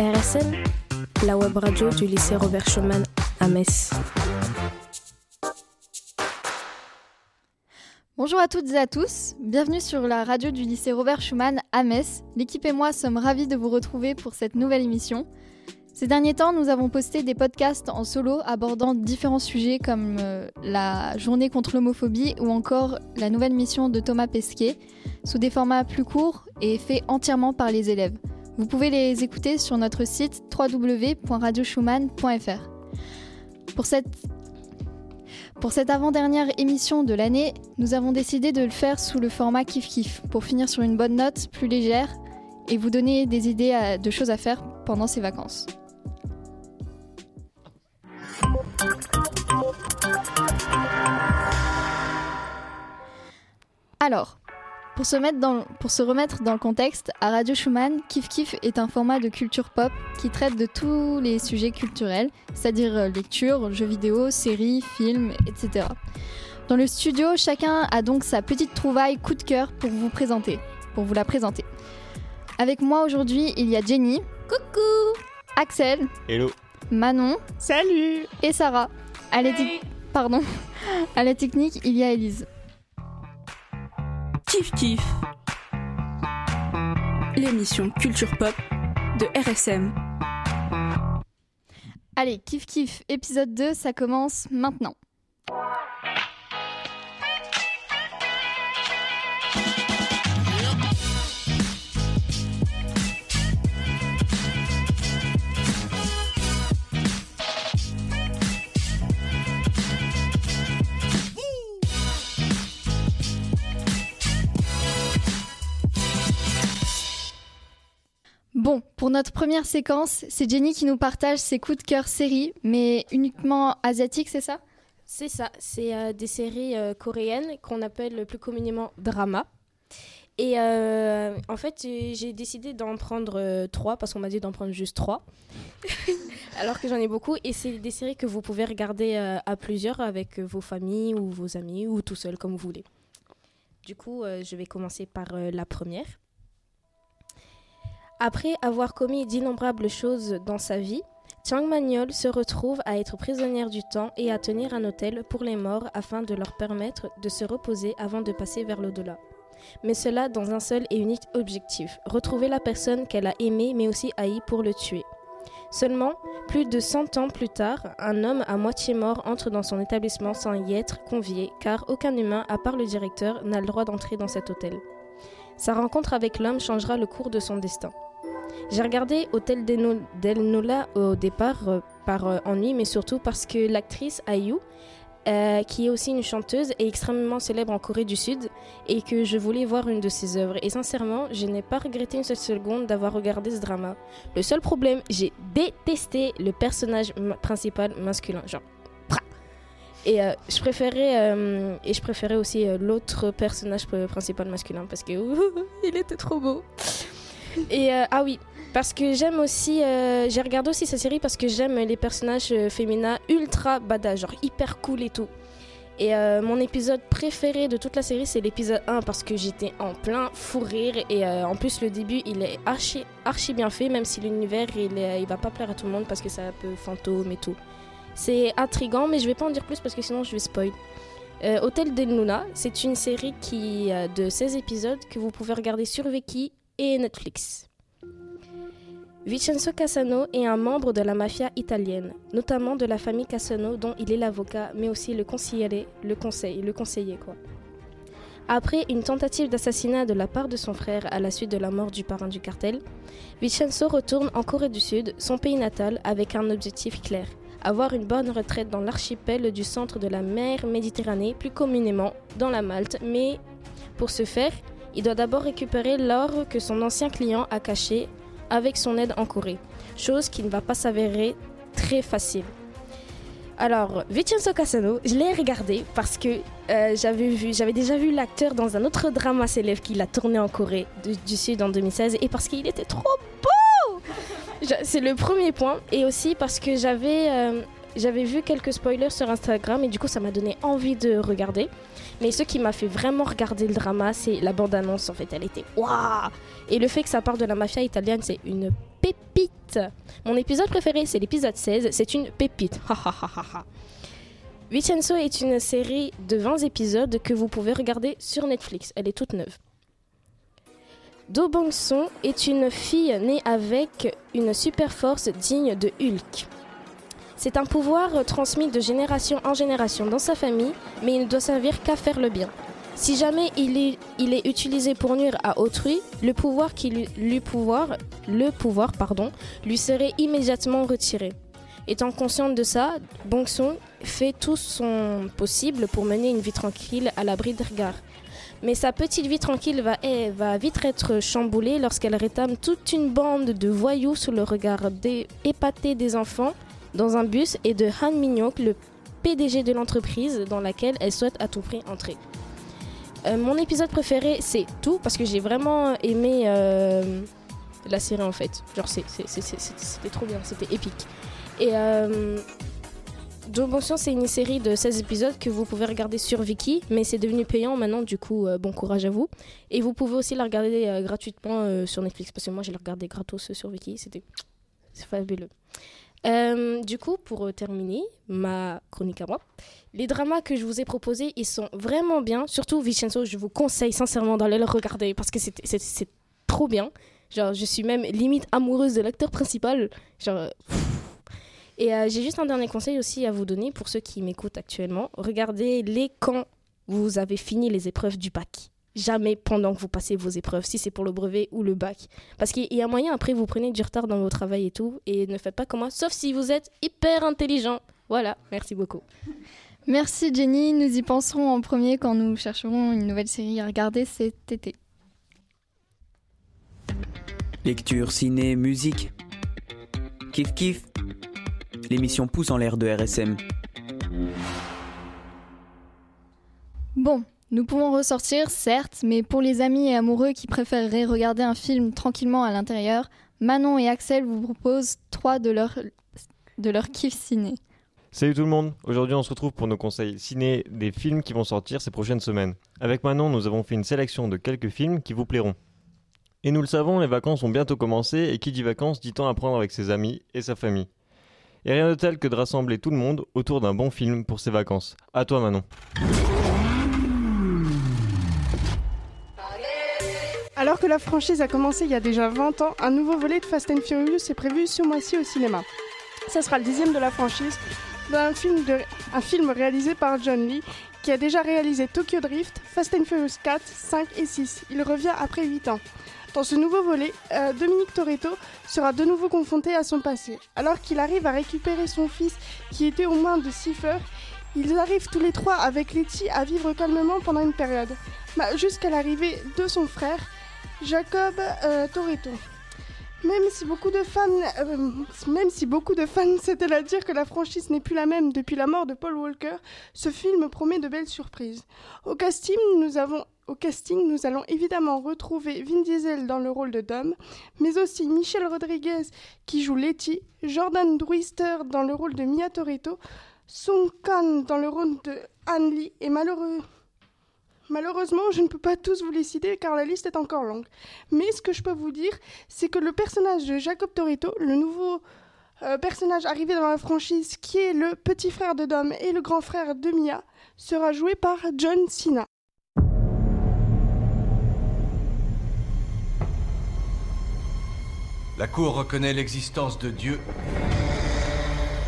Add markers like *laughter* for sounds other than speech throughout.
RSM, la web radio du lycée Robert Schumann à Metz. Bonjour à toutes et à tous, bienvenue sur la radio du lycée Robert Schumann à Metz. L'équipe et moi sommes ravis de vous retrouver pour cette nouvelle émission. Ces derniers temps, nous avons posté des podcasts en solo abordant différents sujets comme euh, la journée contre l'homophobie ou encore la nouvelle mission de Thomas Pesquet, sous des formats plus courts et faits entièrement par les élèves. Vous pouvez les écouter sur notre site www.radioschumann.fr. Pour cette pour cette avant-dernière émission de l'année, nous avons décidé de le faire sous le format Kif Kif pour finir sur une bonne note plus légère et vous donner des idées de choses à faire pendant ces vacances. Alors, pour se, mettre dans, pour se remettre dans le contexte, à Radio Schumann, Kif Kif est un format de culture pop qui traite de tous les sujets culturels, c'est-à-dire euh, lecture, jeux vidéo, séries, films, etc. Dans le studio, chacun a donc sa petite trouvaille coup de cœur pour vous présenter, pour vous la présenter. Avec moi aujourd'hui, il y a Jenny. Coucou Axel. Hello Manon. Salut Et Sarah. À la, Pardon. *laughs* à la technique, il y a Elise. Kif Kif. L'émission Culture Pop de RSM. Allez, Kif Kif, épisode 2, ça commence maintenant. Pour notre première séquence, c'est Jenny qui nous partage ses coups de cœur séries, mais uniquement asiatiques, c'est ça? C'est ça, c'est euh, des séries euh, coréennes qu'on appelle plus communément drama. Et euh, en fait, j'ai décidé d'en prendre trois parce qu'on m'a dit d'en prendre juste trois, *laughs* alors que j'en ai beaucoup. Et c'est des séries que vous pouvez regarder à plusieurs avec vos familles ou vos amis ou tout seul comme vous voulez. Du coup, je vais commencer par la première. Après avoir commis d'innombrables choses dans sa vie, Chang Magnol se retrouve à être prisonnière du temps et à tenir un hôtel pour les morts afin de leur permettre de se reposer avant de passer vers l'au-delà. Mais cela dans un seul et unique objectif, retrouver la personne qu'elle a aimée mais aussi haï pour le tuer. Seulement, plus de 100 ans plus tard, un homme à moitié mort entre dans son établissement sans y être convié, car aucun humain, à part le directeur, n'a le droit d'entrer dans cet hôtel. Sa rencontre avec l'homme changera le cours de son destin. J'ai regardé Hôtel del Nola au départ euh, par euh, ennui, mais surtout parce que l'actrice Ayu, euh, qui est aussi une chanteuse, est extrêmement célèbre en Corée du Sud et que je voulais voir une de ses œuvres. Et sincèrement, je n'ai pas regretté une seule seconde d'avoir regardé ce drama. Le seul problème, j'ai détesté le personnage principal masculin. Genre, et je préférais et je préférais aussi l'autre personnage principal masculin parce que *laughs* il était trop beau. Et ah oui, parce que j'aime aussi, euh, j'ai regardé aussi cette série parce que j'aime les personnages euh, féminins ultra badass, genre hyper cool et tout. Et euh, mon épisode préféré de toute la série, c'est l'épisode 1 parce que j'étais en plein fou rire. Et en plus, le début, il est archi, archi bien fait, même si l'univers, il, va pas plaire à tout le monde parce que c'est un peu fantôme et tout. C'est intrigant, mais je vais pas en dire plus parce que sinon je vais spoil. Hôtel del Luna, c'est une série qui de 16 épisodes que vous pouvez regarder sur Viki et Netflix. Vincenzo Cassano est un membre de la mafia italienne, notamment de la famille Cassano dont il est l'avocat, mais aussi le conseiller, le conseil. Après une tentative d'assassinat de la part de son frère à la suite de la mort du parrain du cartel, Vincenzo retourne en Corée du Sud, son pays natal, avec un objectif clair avoir une bonne retraite dans l'archipel du centre de la mer Méditerranée, plus communément dans la Malte, mais pour ce faire, il doit d'abord récupérer l'or que son ancien client a caché avec son aide en Corée, chose qui ne va pas s'avérer très facile. Alors, Vincenzo Cassano, je l'ai regardé parce que euh, j'avais déjà vu l'acteur dans un autre drama célèbre qu'il a tourné en Corée du, Sud en 2016 et parce qu'il était trop beau. C'est le premier point et aussi parce que j'avais euh, j'avais vu quelques spoilers sur Instagram et du coup ça m'a donné envie de regarder. Mais ce qui m'a fait vraiment regarder le drama, c'est la bande-annonce en fait. Elle était waouh Et le fait que ça parle de la mafia italienne, c'est une pépite. Mon épisode préféré, c'est l'épisode 16. C'est une pépite. Vincenzo est une série de 20 épisodes que vous pouvez regarder sur Netflix. Elle est toute neuve. Do est une fille née avec une super force digne de Hulk. C'est un pouvoir transmis de génération en génération dans sa famille, mais il ne doit servir qu'à faire le bien. Si jamais il est, il est utilisé pour nuire à autrui, le pouvoir, qui lui, lui pouvoir, le pouvoir pardon, lui serait immédiatement retiré. Étant consciente de ça, Bong-son fait tout son possible pour mener une vie tranquille à l'abri des regards. Mais sa petite vie tranquille va, va vite être chamboulée lorsqu'elle rétame toute une bande de voyous sous le regard épaté des enfants dans un bus et de Han Minyok, le PDG de l'entreprise dans laquelle elle souhaite à tout prix entrer. Euh, mon épisode préféré, c'est tout, parce que j'ai vraiment aimé euh, la série en fait. Genre, c'était trop bien, c'était épique. Et euh, Bonsion, c'est une série de 16 épisodes que vous pouvez regarder sur Viki, mais c'est devenu payant maintenant, du coup, euh, bon courage à vous. Et vous pouvez aussi la regarder gratuitement sur Netflix, parce que moi, j'ai regardé gratos sur Viki, c'était fabuleux. Euh, du coup, pour euh, terminer ma chronique à moi, les dramas que je vous ai proposés, ils sont vraiment bien. Surtout Vincenzo, je vous conseille sincèrement d'aller le regarder parce que c'est- trop bien. Genre, je suis même limite amoureuse de l'acteur principal. Genre, et euh, j'ai juste un dernier conseil aussi à vous donner pour ceux qui m'écoutent actuellement. Regardez-les quand vous avez fini les épreuves du bac. Jamais pendant que vous passez vos épreuves, si c'est pour le brevet ou le bac. Parce qu'il y a moyen, après, vous prenez du retard dans vos travail et tout, et ne faites pas comme moi, sauf si vous êtes hyper intelligent. Voilà, merci beaucoup. *laughs* Merci Jenny, nous y penserons en premier quand nous chercherons une nouvelle série à regarder cet été. Lecture, ciné, musique. Kiff kiff. L'émission pousse en l'air de RSM. Bon, nous pouvons ressortir, certes, mais pour les amis et amoureux qui préféreraient regarder un film tranquillement à l'intérieur, Manon et Axel vous proposent trois de leurs de leur kiff ciné. Salut tout le monde, aujourd'hui on se retrouve pour nos conseils ciné des films qui vont sortir ces prochaines semaines. Avec Manon, nous avons fait une sélection de quelques films qui vous plairont. Et nous le savons, les vacances ont bientôt commencé et qui dit vacances dit temps à prendre avec ses amis et sa famille. Et rien de tel que de rassembler tout le monde autour d'un bon film pour ses vacances. À toi Manon. Que la franchise a commencé il y a déjà 20 ans, un nouveau volet de Fast and Furious est prévu ce mois-ci au cinéma. Ça sera le dixième de la franchise, d'un film, de- un film réalisé par John Lee, qui a déjà réalisé Tokyo Drift, Fast and Furious 4, 5 et 6. Il revient après 8 ans. Dans ce nouveau volet, euh, Dominique Toretto sera de nouveau confronté à son passé. Alors qu'il arrive à récupérer son fils, qui était au moins de 6 heures, ils arrivent tous les trois avec Letty à vivre calmement pendant une période, Bah, jusqu'à l'arrivée de son frère, Jacob euh, Toretto. Même si beaucoup de fans, euh, fans *laughs* s'étaient à dire que la franchise n'est plus la même depuis la mort de Paul Walker, ce film promet de belles surprises. Au casting, nous allons évidemment retrouver Vin Diesel dans le rôle de Dom, mais aussi Michel Rodriguez qui joue Letty, Jordan Druister dans le rôle de Mia Toretto, Song Kang dans le rôle de Han Lee et malheureux Malheureusement, je ne peux pas tous vous les citer car la liste est encore longue. Mais ce que je peux vous dire, c'est que le personnage de Jacob Toretto, le nouveau euh, personnage arrivé dans la franchise qui est le petit frère de Dom et le grand frère de Mia, sera joué par John Cena. La Cour reconnaît l'existence de Dieu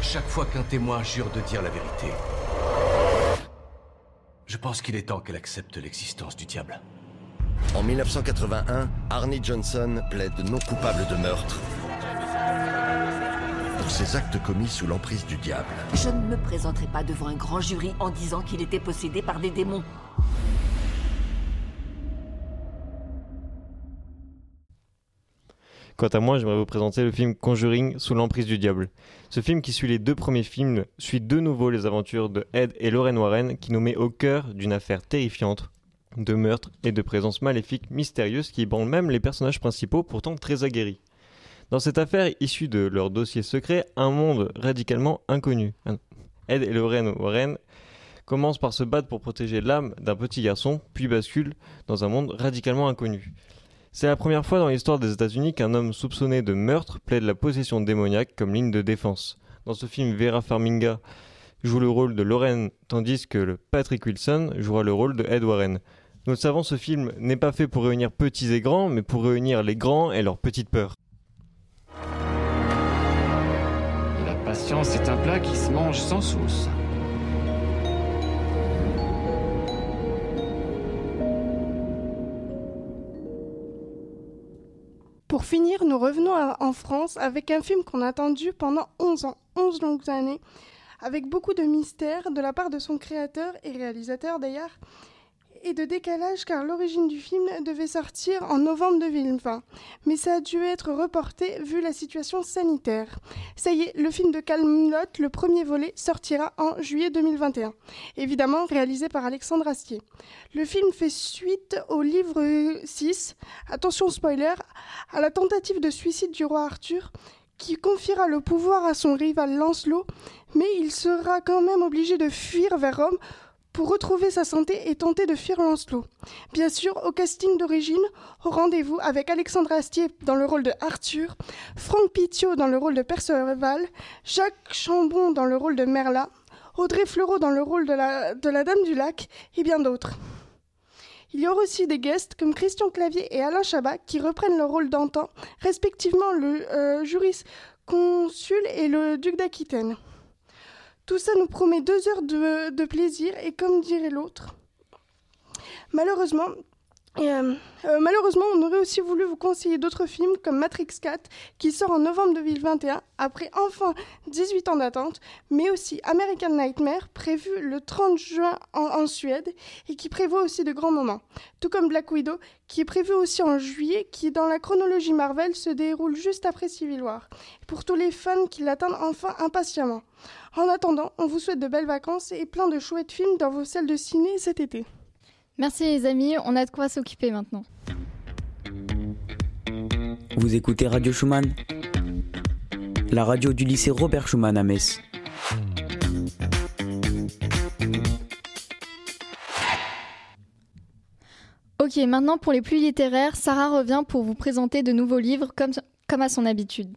chaque fois qu'un témoin jure de dire la vérité. Je pense qu'il est temps qu'elle accepte l'existence du diable. En 1981, Arnie Johnson plaide non coupable de meurtre pour ses actes commis sous l'emprise du diable. Je ne me présenterai pas devant un grand jury en disant qu'il était possédé par des démons. Quant à moi, j'aimerais vous présenter le film Conjuring sous l'emprise du diable. Ce film qui suit les deux premiers films suit de nouveau les aventures de Ed et Lorraine Warren qui nous met au cœur d'une affaire terrifiante de meurtre et de présence maléfique mystérieuse qui ébranle même les personnages principaux pourtant très aguerris. Dans cette affaire issue de leur dossier secret, un monde radicalement inconnu. Ed et Lorraine Warren commencent par se battre pour protéger l'âme d'un petit garçon, puis basculent dans un monde radicalement inconnu. C'est la première fois dans l'histoire des États-Unis qu'un homme soupçonné de meurtre plaide la possession démoniaque comme ligne de défense. Dans ce film, Vera Farminga joue le rôle de Lorraine, tandis que Patrick Wilson jouera le rôle de Ed Warren. Nous le savons, ce film n'est pas fait pour réunir petits et grands, mais pour réunir les grands et leurs petites peurs. La patience est un plat qui se mange sans sauce. Nous revenons en France avec un film qu'on a attendu pendant 11 ans, 11 longues années, avec beaucoup de mystère de la part de son créateur et réalisateur d'ailleurs, et de décalage car l'origine du film devait sortir en novembre 2020, mais ça a dû être reporté vu la situation sanitaire. Ça y est, le film de Camelot, le premier volet, sortira en juillet 2021, évidemment réalisé par Alexandre Astier. Le film fait suite au livre 6, attention spoiler, à la tentative de suicide du roi Arthur, qui confiera le pouvoir à son rival Lancelot, mais il sera quand même obligé de fuir vers Rome pour retrouver sa santé et tenter de fuir Lancelot. Bien sûr, au casting d'origine, au rendez-vous avec Alexandre Astier dans le rôle de Arthur, Franck Pitiot dans le rôle de Perceval, Jacques Chambon dans le rôle de Merla, Audrey Fleurot dans le rôle de la, Dame du Lac et bien d'autres. Il y aura aussi des guests comme Christian Clavier et Alain Chabat qui reprennent leur rôle d'antan, respectivement le euh, jurisconsul et le duc d'Aquitaine. Tout ça nous promet deux heures de, de plaisir et comme dirait l'autre, malheureusement, euh, euh, malheureusement, on aurait aussi voulu vous conseiller d'autres films comme Matrix 4 qui sort en novembre 2021 après enfin 18 ans d'attente, mais aussi American Nightmare prévu le 30 juin en, en Suède et qui prévoit aussi de grands moments. Tout comme Black Widow qui est prévu aussi en juillet qui dans la chronologie Marvel se déroule juste après Civil War. Pour tous les fans qui l'attendent enfin impatiemment. En attendant, on vous souhaite de belles vacances et plein de chouettes films dans vos salles de ciné cet été. Merci les amis, on a de quoi s'occuper maintenant. Vous écoutez Radio Schumann La radio du lycée Robert Schumann à Metz. Ok, maintenant pour les plus littéraires, Sarah revient pour vous présenter de nouveaux livres comme, comme à son habitude.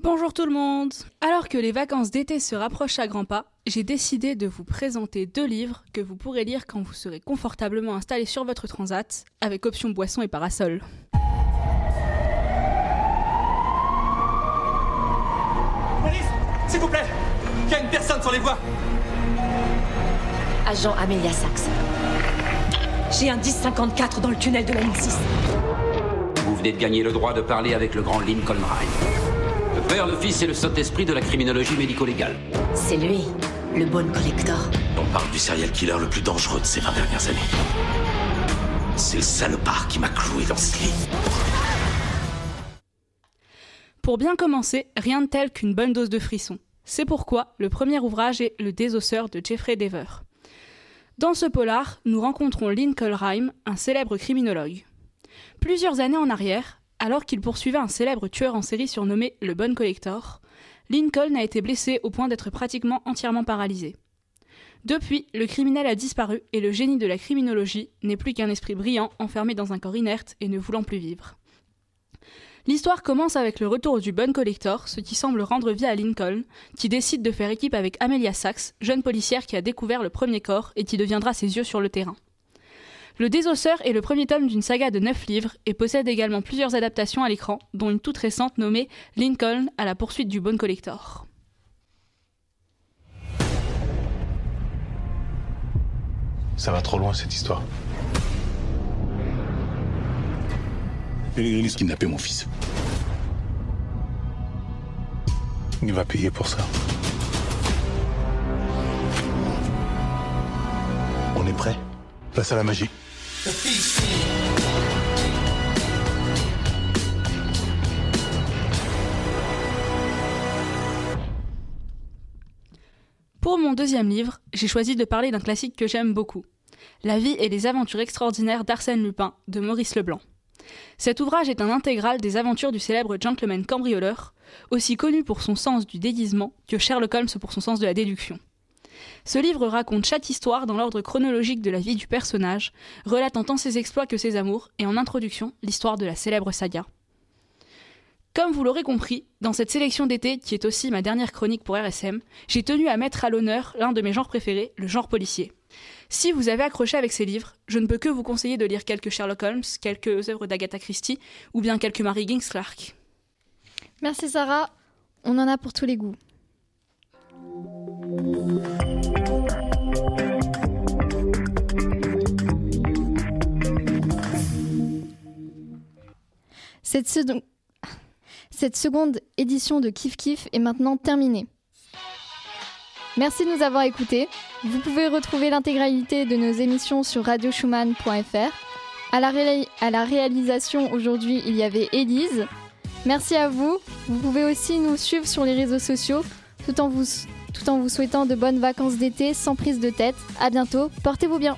Bonjour tout le monde Alors que les vacances d'été se rapprochent à grands pas, j'ai décidé de vous présenter deux livres que vous pourrez lire quand vous serez confortablement installé sur votre transat, avec option boisson et parasol. Police S'il vous plaît Il y a une personne sur les voies Agent Amelia Sachs. J'ai un 1054 dans le tunnel de la ligne 6. Vous venez de gagner le droit de parler avec le grand Lincoln Rhyme. Le père, le fils et le Saint-Esprit de la criminologie médico-légale. C'est lui, le Bone Collector. On parle du serial killer le plus dangereux de ces 20 dernières années. C'est le salopard qui m'a cloué dans ce lit. Pour bien commencer, rien de tel qu'une bonne dose de frisson. C'est pourquoi le premier ouvrage est Le désosseur de Jeffrey Dever. Dans ce polar, nous rencontrons Lincoln Rhyme, un célèbre criminologue. Plusieurs années en arrière, alors qu'il poursuivait un célèbre tueur en série surnommé le Bone Collector, Lincoln a été blessé au point d'être pratiquement entièrement paralysé. Depuis, le criminel a disparu et le génie de la criminologie n'est plus qu'un esprit brillant enfermé dans un corps inerte et ne voulant plus vivre. L'histoire commence avec le retour du Bone Collector, ce qui semble rendre vie à Lincoln, qui décide de faire équipe avec Amelia Sachs, jeune policière qui a découvert le premier corps et qui deviendra ses yeux sur le terrain. Le Désosseur est le premier tome d'une saga de 9 livres et possède également plusieurs adaptations à l'écran, dont une toute récente nommée Lincoln à la poursuite du Bone Collector. Ça va trop loin cette histoire. Pellegrini kidnappé mon fils. Il va payer pour ça. On est prêt? Place à la magie. Pour mon deuxième livre, j'ai choisi de parler d'un classique que j'aime beaucoup. La vie et les aventures extraordinaires d'Arsène Lupin de Maurice Leblanc. Cet ouvrage est un intégral des aventures du célèbre gentleman cambrioleur, aussi connu pour son sens du déguisement que Sherlock Holmes pour son sens de la déduction. Ce livre raconte chaque histoire dans l'ordre chronologique de la vie du personnage, relatant tant ses exploits que ses amours, et en introduction, l'histoire de la célèbre saga. Comme vous l'aurez compris, dans cette sélection d'été, qui est aussi ma dernière chronique pour RSM, j'ai tenu à mettre à l'honneur l'un de mes genres préférés, le genre policier. Si vous avez accroché avec ces livres, je ne peux que vous conseiller de lire quelques Sherlock Holmes, quelques œuvres d'Agatha Christie ou bien quelques Mary Gings Clark. Merci Sarah, on en a pour tous les goûts. Cette, seconde édition de Kif Kif est maintenant terminée. Merci de nous avoir écoutés. Vous pouvez retrouver l'intégralité de nos émissions sur radioschumann.fr. À la, à la réalisation aujourd'hui, il y avait Élise. Merci à vous. Vous pouvez aussi nous suivre sur les réseaux sociaux tout en vous, tout en vous souhaitant de bonnes vacances d'été sans prise de tête. À bientôt. Portez-vous bien.